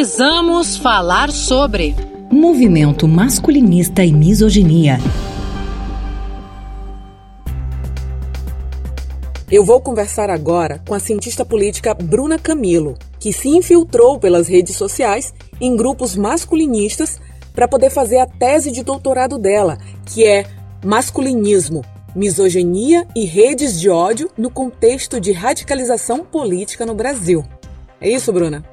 Precisamos falar sobre movimento masculinista e misoginia. Eu vou conversar agora com a cientista política Bruna Camilo, que se infiltrou pelas redes sociais em grupos masculinistas para poder fazer a tese de doutorado dela, que é Masculinismo, Misoginia e Redes de Ódio no Contexto de Radicalização Política no Brasil. É isso, Bruna?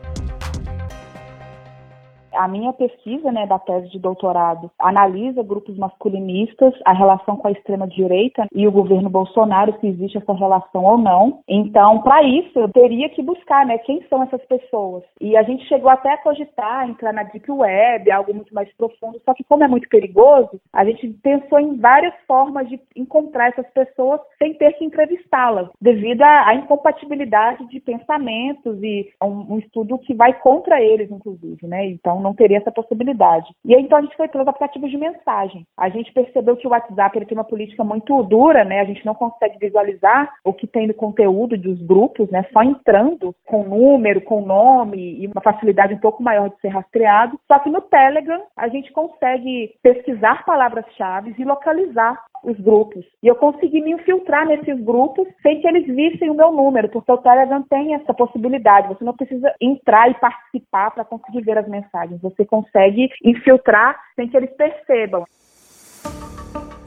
A minha pesquisa né, da tese de doutorado analisa grupos masculinistas, a relação com a extrema-direita e o governo Bolsonaro, se existe essa relação ou não. Então, para isso, eu teria que buscar né, quem são essas pessoas. E a gente chegou até a cogitar entrar na Deep Web, algo muito mais profundo, só que como é muito perigoso, a gente pensou em várias formas de encontrar essas pessoas sem ter que entrevistá-las, devido à, incompatibilidade de pensamentos e um, um estudo que vai contra eles, inclusive. Né? Então, não teria essa possibilidade. E aí, então a gente foi pelos aplicativos de mensagem. A gente percebeu que o WhatsApp ele tem uma política muito dura, né? A gente não consegue visualizar o que tem no conteúdo dos grupos, né? Só entrando com número, com nome e uma facilidade um pouco maior de ser rastreado. Só que no Telegram a gente consegue pesquisar palavras-chave e localizar os grupos. E eu consegui me infiltrar nesses grupos sem que eles vissem o meu número, porque o Telegram tem essa possibilidade. Você não precisa entrar e participar para conseguir ver as mensagens. Você consegue infiltrar sem que eles percebam.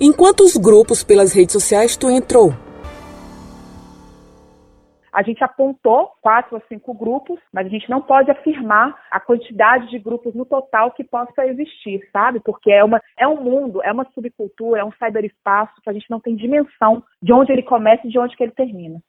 Em quantos grupos pelas redes sociais tu entrou? A gente apontou quatro a cinco grupos, mas a gente não pode afirmar a quantidade de grupos no total que possa existir, sabe? Porque é, uma, é um mundo, é uma subcultura, é um cyberespaço que a gente não tem dimensão de onde ele começa e de onde que ele termina.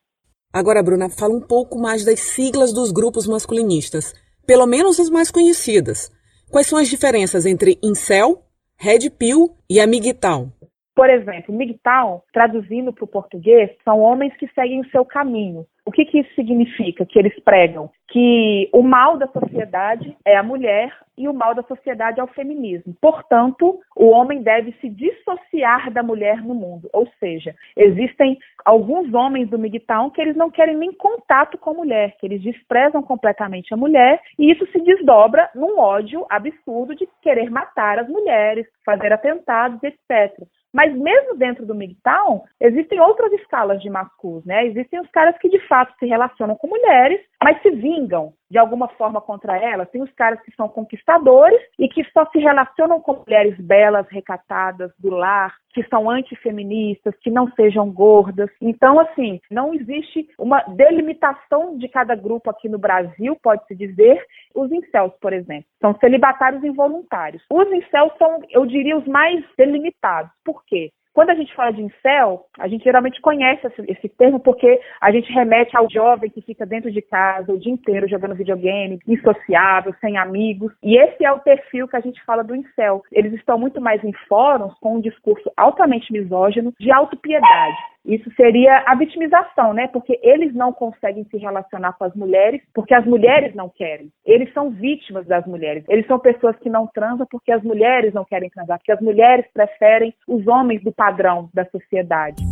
Agora, Bruna, fala um pouco mais das siglas dos grupos masculinistas, pelo menos as mais conhecidas. Quais são as diferenças entre incel, red pill e amiguital? Por exemplo, MGTOW, traduzindo para o português, são homens que seguem o seu caminho. O que, que isso significa que eles pregam? Que o mal da sociedade é a mulher e o mal da sociedade é o feminismo. Portanto, o homem deve se dissociar da mulher no mundo. Ou seja, existem alguns homens do MGTOW que eles não querem nem contato com a mulher, que eles desprezam completamente a mulher, e isso se desdobra num ódio absurdo de querer matar as mulheres, fazer atentados, etc. Mas mesmo dentro do MGTOW, existem outras escalas de masculos, né? Existem os caras que de fato se relacionam com mulheres, mas se vingam de alguma forma contra elas. Tem os caras que são conquistadores e que só se relacionam com mulheres belas, recatadas, do lar, que são antifeministas, que não sejam gordas. Então, assim, não existe uma delimitação de cada grupo aqui no Brasil, pode-se dizer. Os incels, por exemplo, são celibatários involuntários. Os incels são, eu diria, os mais delimitados. Por quê? Quando a gente fala de incel, a gente geralmente conhece esse, termo porque a gente remete ao jovem que fica dentro de casa o dia inteiro jogando videogame, insociável, sem amigos. E esse é o perfil que a gente fala do incel. Eles estão muito mais em fóruns com um discurso altamente misógino, de autopiedade. Isso seria a vitimização, né? Porque eles não conseguem se relacionar com as mulheres porque as mulheres não querem. Eles são vítimas das mulheres. Eles são pessoas que não transam porque as mulheres não querem transar, porque as mulheres preferem os homens do padrão da sociedade.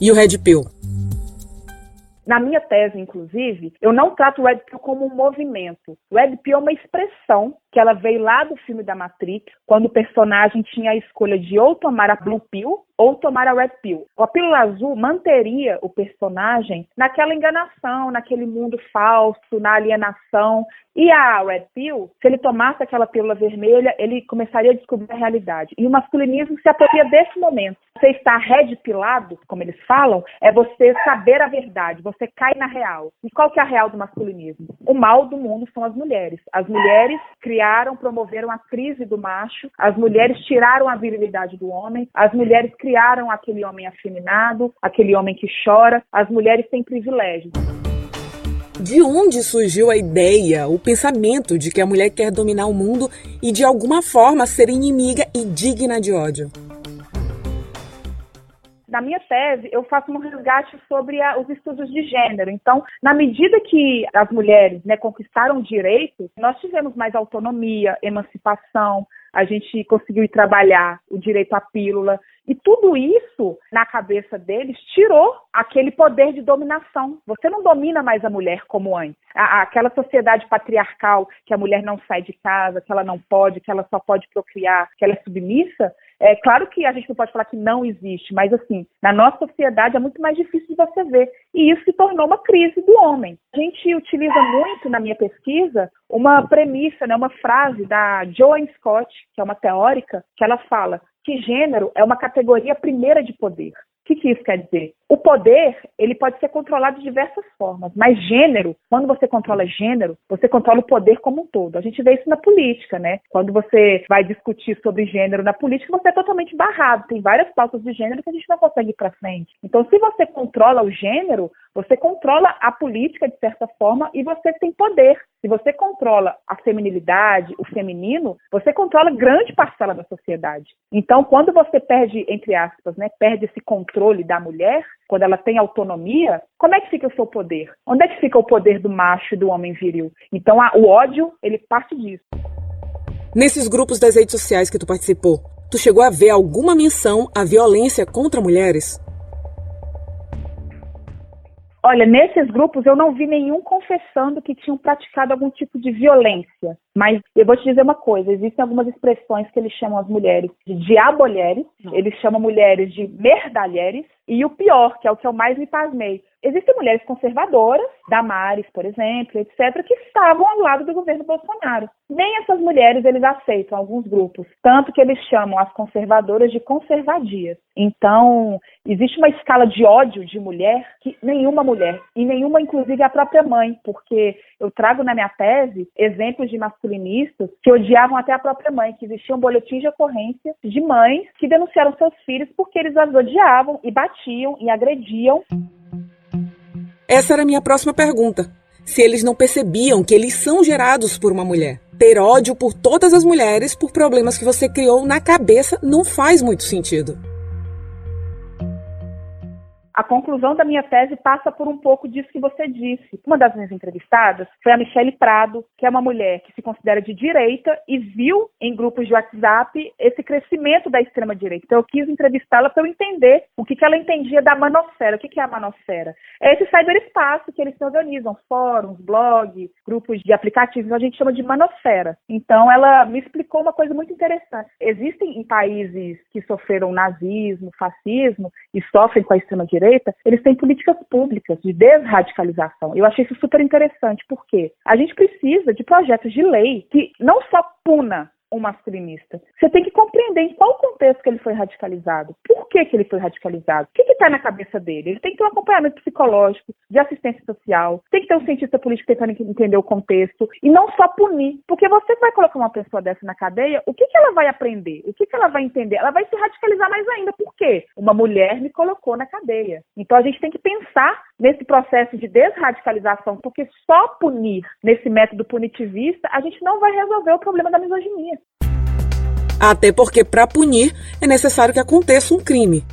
E o Red Pill? Na minha tese, inclusive, eu não trato o Red Pill como um movimento. O Red Pill é uma expressão que ela veio lá do filme da Matrix, quando o personagem tinha a escolha de ou tomar a Blue Pill ou tomar a Red Pill. A pílula azul manteria o personagem naquela enganação, naquele mundo falso, na alienação. E a Red Pill, se ele tomasse aquela pílula vermelha, ele começaria a descobrir a realidade. E o masculinismo se apropria desse momento. Você está red pilado, como eles falam, é você saber a verdade, você cai na real. E qual que é a real do masculinismo? O mal do mundo são as mulheres. As mulheres criaram, promoveram a crise do macho, as mulheres tiraram a virilidade do homem, as mulheres criaram aquele homem afeminado, aquele homem que chora, as mulheres têm privilégios. De onde surgiu a ideia, o pensamento de que a mulher quer dominar o mundo e de alguma forma ser inimiga e digna de ódio? Na minha tese, eu faço um resgate sobre a, os estudos de gênero. Então, na medida que as mulheres né, conquistaram direitos, nós tivemos mais autonomia, emancipação, a gente conseguiu trabalhar o direito à pílula. E tudo isso, na cabeça deles, tirou aquele poder de dominação. Você não domina mais a mulher como antes. aquela sociedade patriarcal que a mulher não sai de casa, que ela não pode, que ela só pode procriar, que ela é submissa, é claro que a gente não pode falar que não existe, mas assim, na nossa sociedade é muito mais difícil de você ver. E isso se tornou uma crise do homem. A gente utiliza muito na minha pesquisa uma premissa, né, uma frase da Joan Scott, que é uma teórica, que ela fala que gênero é uma categoria primeira de poder. O que, que, isso quer dizer? O poder, ele pode ser controlado de diversas formas, mas gênero, quando você controla gênero, você controla o poder como um todo. A gente vê isso na política, né? Quando você vai discutir sobre gênero na política, você é totalmente barrado. Tem várias pautas de gênero que a gente não consegue ir para frente. Então, se você controla o gênero, você controla a política de certa forma e você tem poder. Se você controla a feminilidade, o feminino, você controla grande parcela da sociedade. Então, quando você perde, entre aspas, né, perde esse controle da mulher, quando ela tem autonomia, como é que fica o seu poder? Onde é que fica o poder do macho e do homem viril? Então, a, o ódio, ele parte disso. Nesses grupos das redes sociais que tu participou, tu chegou a ver alguma menção à violência contra mulheres? Olha, nesses grupos eu não vi nenhum confessando que tinham praticado algum tipo de violência. Mas eu vou te dizer uma coisa: existem algumas expressões que eles chamam as mulheres de diabolheres, eles chamam mulheres de merdalheres, e o pior, que é o que eu mais me pasmei, existem mulheres conservadoras, Damares, por exemplo, etc., que estavam ao lado do governo Bolsonaro. Nem essas mulheres eles aceitam, alguns grupos, tanto que eles chamam as conservadoras de conservadias. Então, existe uma escala de ódio de mulher que nenhuma mulher, e nenhuma, inclusive, a própria mãe, porque eu trago na minha tese exemplos de masculinistas que odiavam até a própria mãe, que existiam boletins de ocorrência de mães que denunciaram seus filhos porque eles as odiavam e batiam e agrediam. Essa era a minha próxima pergunta. Se eles não percebiam que eles são gerados por uma mulher. Ter ódio por todas as mulheres por problemas que você criou na cabeça não faz muito sentido. A conclusão da minha tese passa por um pouco disso que você disse. Uma das minhas entrevistadas foi a Michelle Prado, que é uma mulher que se considera de direita e viu em grupos de WhatsApp esse crescimento da extrema-direita. Então, eu quis entrevistá-la para eu entender o que, que ela entendia da manosfera. O que, que é a manosfera? É esse cyberespaço que eles se organizam, fóruns, blogs, grupos de aplicativos, a gente chama de manosfera. Então, ela me explicou uma coisa muito interessante. Existem em países que sofreram nazismo, fascismo e sofrem com a extrema-direita, direita, eles têm políticas públicas de desradicalização. Eu achei isso super interessante, porque a gente precisa de projetos de lei que não só puna um masculinista. Você tem que compreender em qual contexto que ele foi radicalizado, por que, que ele foi radicalizado, o que está na cabeça dele. Ele tem que ter um acompanhamento psicológico, de assistência social, tem que ter um cientista político tentando entender o contexto e não só punir. Porque você vai colocar uma pessoa dessa na cadeia, o que, que ela vai aprender? O que, que ela vai entender? Ela vai se radicalizar mais ainda. Por quê? Uma mulher me colocou na cadeia. Então a gente tem que pensar nesse processo de desradicalização, porque só punir nesse método punitivista, a gente não vai resolver o problema da misoginia. Até porque, para punir, é necessário que aconteça um crime.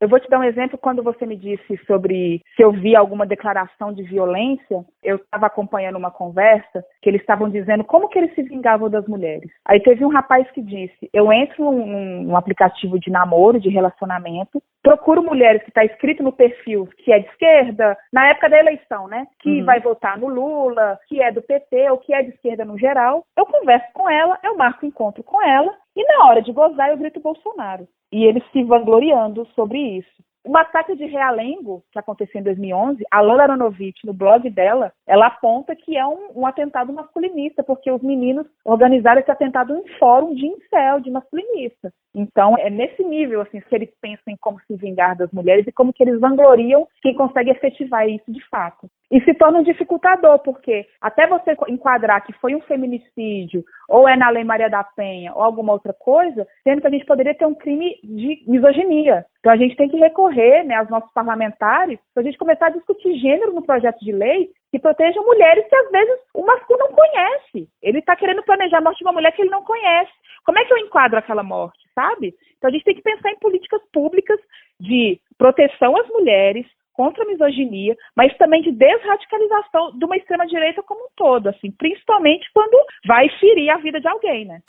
Eu vou te dar um exemplo quando você me disse sobre se eu vi alguma declaração de violência. Eu estava acompanhando uma conversa que eles estavam dizendo como que eles se vingavam das mulheres. Aí teve um rapaz que disse: Eu entro num, num aplicativo de namoro, de relacionamento, procuro mulheres que está escrito no perfil que é de esquerda, na época da eleição, né? Que uhum. vai votar no Lula, que é do PT ou que é de esquerda no geral. Eu converso com ela, eu marco encontro com ela e na hora de gozar eu grito Bolsonaro. E eles se vangloriando sobre isso. O massacre de Realengo, que aconteceu em 2011, a Lola Aronovitch, no blog dela, ela aponta que é um, um, atentado masculinista, porque os meninos organizaram esse atentado em fórum de incel, de masculinista. Então, é nesse nível, assim, que eles pensam em como se vingar das mulheres e como que eles vangloriam quem consegue efetivar isso de fato. E se torna um dificultador, porque até você enquadrar que foi um feminicídio ou é na Lei Maria da Penha, ou alguma outra coisa, sendo que a gente poderia ter um crime de misoginia. Então a gente tem que recorrer né, aos nossos parlamentares para a gente começar a discutir gênero no projeto de lei que protejam mulheres que às vezes o masculino não conhece. Ele está querendo planejar a morte de uma mulher que ele não conhece. Como é que eu enquadro aquela morte, sabe? Então a gente tem que pensar em políticas públicas de proteção às mulheres, contra a misoginia, mas também de desradicalização de uma extrema-direita como um todo, assim, principalmente quando vai ferir a vida de alguém, né?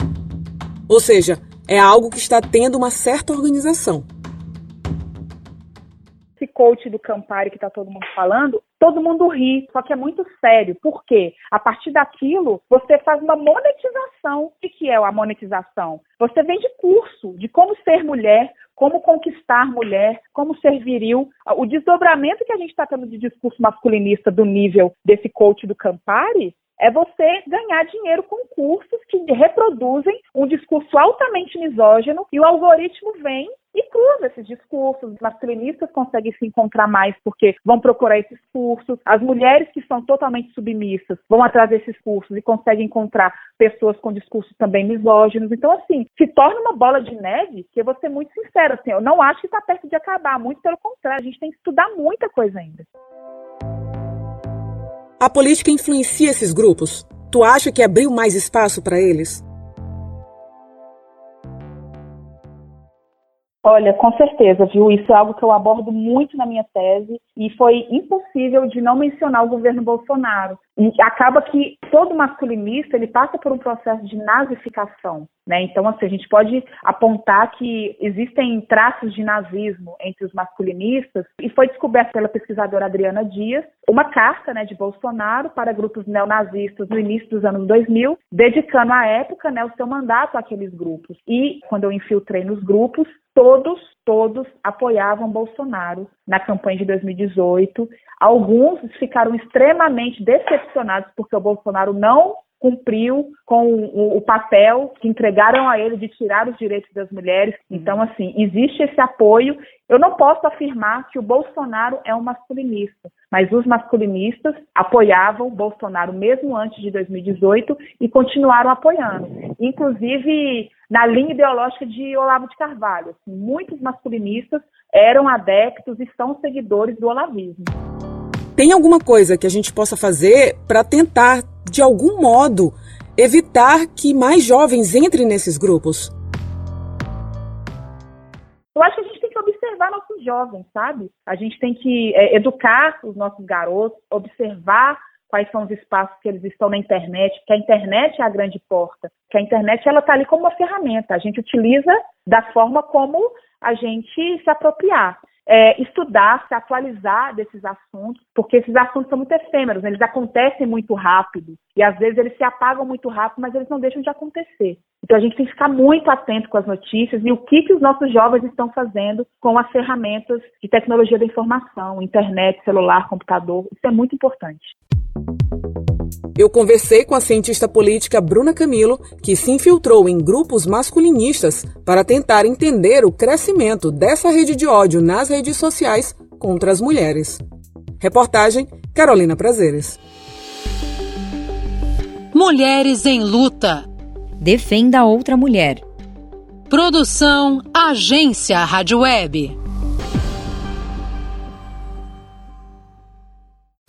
Ou seja, é algo que está tendo uma certa organização esse coach do Campari que está todo mundo falando, todo mundo ri, só que é muito sério. Por quê? A partir daquilo, você faz uma monetização. O que é a monetização? Você vende curso de como ser mulher, como conquistar mulher, como ser viril. O desdobramento que a gente está tendo de discurso masculinista do nível desse coach do Campari é você ganhar dinheiro com cursos que reproduzem um discurso altamente misógino e o algoritmo vem e cruza esses discursos. Os masculinistas conseguem se encontrar mais porque vão procurar esses cursos. As mulheres que são totalmente submissas vão atrás desses cursos e conseguem encontrar pessoas com discursos também misóginos. Então, assim, se torna uma bola de neve que eu vou ser muito sincera, assim, eu não acho que está perto de acabar, muito pelo contrário, a gente tem que estudar muita coisa ainda. A política influencia esses grupos? Tu acha que abriu mais espaço para eles? Olha, com certeza, viu? Isso é algo que eu abordo muito na minha tese e foi impossível de não mencionar o governo Bolsonaro. E acaba que todo masculinista ele passa por um processo de nazificação. Né? Então, assim, a gente pode apontar que existem traços de nazismo entre os masculinistas e foi descoberto pela pesquisadora Adriana Dias uma carta né, de Bolsonaro para grupos neonazistas no início dos anos 2000, dedicando à época né, o seu mandato àqueles grupos. E, quando eu infiltrei nos grupos, todos, todos apoiavam Bolsonaro na campanha de 2018. Alguns ficaram extremamente decepcionados porque o Bolsonaro não cumpriu com o, o, papel que entregaram a ele de tirar os direitos das mulheres. Uhum. Então, assim, existe esse apoio. Eu não posso afirmar que o Bolsonaro é um masculinista, mas os masculinistas apoiavam o Bolsonaro mesmo antes de 2018 e continuaram apoiando. Inclusive, na linha ideológica de Olavo de Carvalho. Assim, muitos masculinistas eram adeptos e são seguidores do olavismo. Tem alguma coisa que a gente possa fazer para tentar, de algum modo, evitar que mais jovens entrem nesses grupos? Eu acho que a gente tem que observar nossos jovens, sabe? A gente tem que é, educar os nossos garotos, observar quais são os espaços que eles estão na internet, que a internet é a grande porta, que a internet ela está ali como uma ferramenta, a gente utiliza da forma como a gente se apropriar é, estudar, se atualizar desses assuntos, porque esses assuntos são muito efêmeros, né? eles acontecem muito rápido e às vezes eles se apagam muito rápido, mas eles não deixam de acontecer. Então a gente tem que ficar muito atento com as notícias e o que, que os nossos jovens estão fazendo com as ferramentas de tecnologia da informação, internet, celular, computador. Isso é muito importante. Eu conversei com a cientista política Bruna Camilo, que se infiltrou em grupos masculinistas para tentar entender o crescimento dessa rede de ódio nas redes sociais contra as mulheres. Reportagem Carolina Prazeres. Mulheres em luta. Defenda outra mulher. Produção Agência Rádio Web.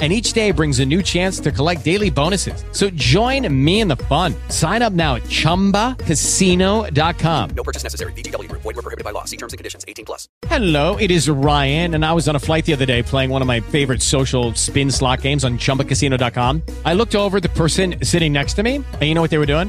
and each day brings a new chance to collect daily bonuses. So join me in the fun. Sign up now at ChumbaCasino.com. No purchase necessary. VGW. Void were prohibited by law. See terms and conditions. 18 plus. Hello, it is Ryan, and I was on a flight the other day playing one of my favorite social spin slot games on ChumbaCasino.com. I looked over the person sitting next to me, and you know what they were doing?